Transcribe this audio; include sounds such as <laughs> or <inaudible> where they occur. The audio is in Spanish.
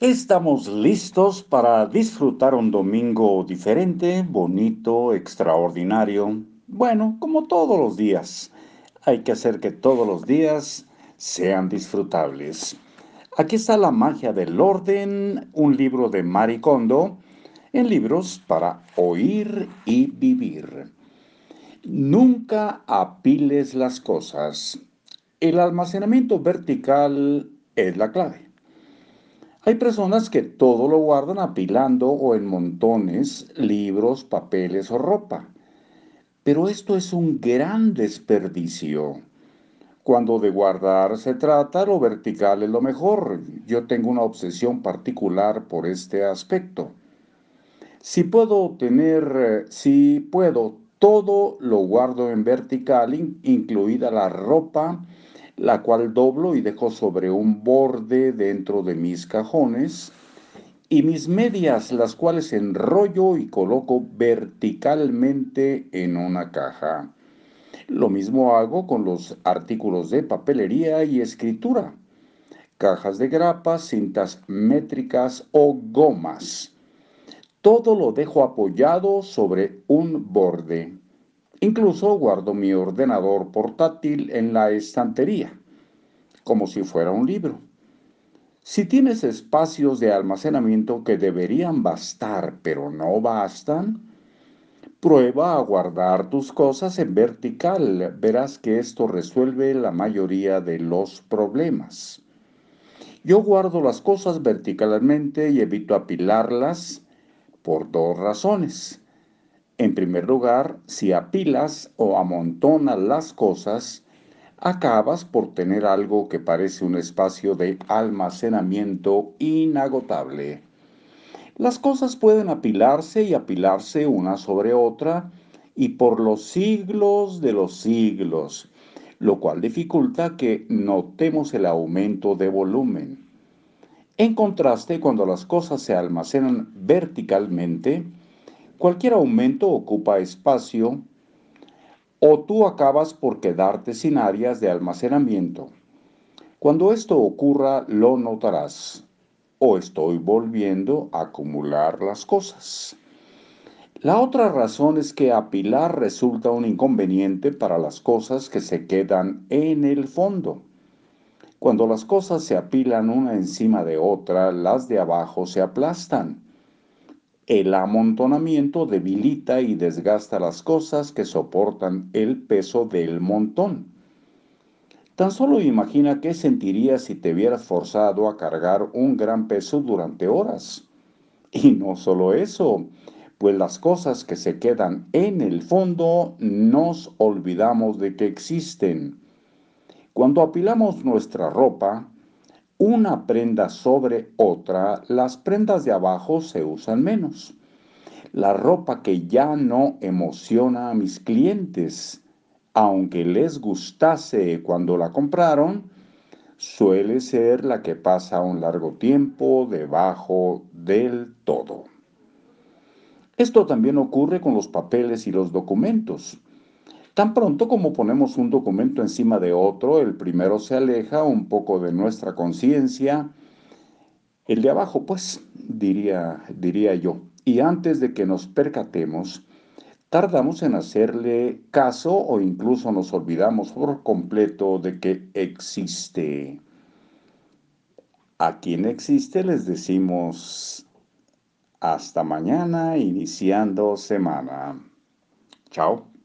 Estamos listos para disfrutar un domingo diferente, bonito, extraordinario. Bueno, como todos los días. Hay que hacer que todos los días sean disfrutables. Aquí está La magia del orden, un libro de Maricondo, en libros para oír y vivir. Nunca apiles las cosas. El almacenamiento vertical es la clave. Hay personas que todo lo guardan apilando o en montones, libros, papeles o ropa. Pero esto es un gran desperdicio. Cuando de guardar se trata, lo vertical es lo mejor. Yo tengo una obsesión particular por este aspecto. Si puedo tener, eh, si puedo, todo lo guardo en vertical, incluida la ropa, la cual doblo y dejo sobre un borde dentro de mis cajones, y mis medias, las cuales enrollo y coloco verticalmente en una caja. Lo mismo hago con los artículos de papelería y escritura, cajas de grapas, cintas métricas o gomas. Todo lo dejo apoyado sobre un borde. Incluso guardo mi ordenador portátil en la estantería, como si fuera un libro. Si tienes espacios de almacenamiento que deberían bastar, pero no bastan, prueba a guardar tus cosas en vertical. Verás que esto resuelve la mayoría de los problemas. Yo guardo las cosas verticalmente y evito apilarlas por dos razones. En primer lugar, si apilas o amontonas las cosas, acabas por tener algo que parece un espacio de almacenamiento inagotable. Las cosas pueden apilarse y apilarse una sobre otra y por los siglos de los siglos, lo cual dificulta que notemos el aumento de volumen. En contraste, cuando las cosas se almacenan verticalmente, Cualquier aumento ocupa espacio o tú acabas por quedarte sin áreas de almacenamiento. Cuando esto ocurra, lo notarás. O estoy volviendo a acumular las cosas. La otra razón es que apilar resulta un inconveniente para las cosas que se quedan en el fondo. Cuando las cosas se apilan una encima de otra, las de abajo se aplastan. El amontonamiento debilita y desgasta las cosas que soportan el peso del montón. Tan solo imagina qué sentirías si te vieras forzado a cargar un gran peso durante horas. <laughs> Y no solo eso, pues las cosas que se quedan en el fondo nos olvidamos de que existen. Cuando apilamos nuestra ropa, una prenda sobre otra, las prendas de abajo se usan menos. La ropa que ya no emociona a mis clientes, aunque les gustase cuando la compraron, suele ser la que pasa un largo tiempo debajo del todo. Esto también ocurre con los papeles y los documentos. Tan pronto como ponemos un documento encima de otro, el primero se aleja un poco de nuestra conciencia, el de abajo, pues, diría, diría yo. Y antes de que nos percatemos, tardamos en hacerle caso o incluso nos olvidamos por completo de que existe. A quien existe les decimos hasta mañana iniciando semana. Chao.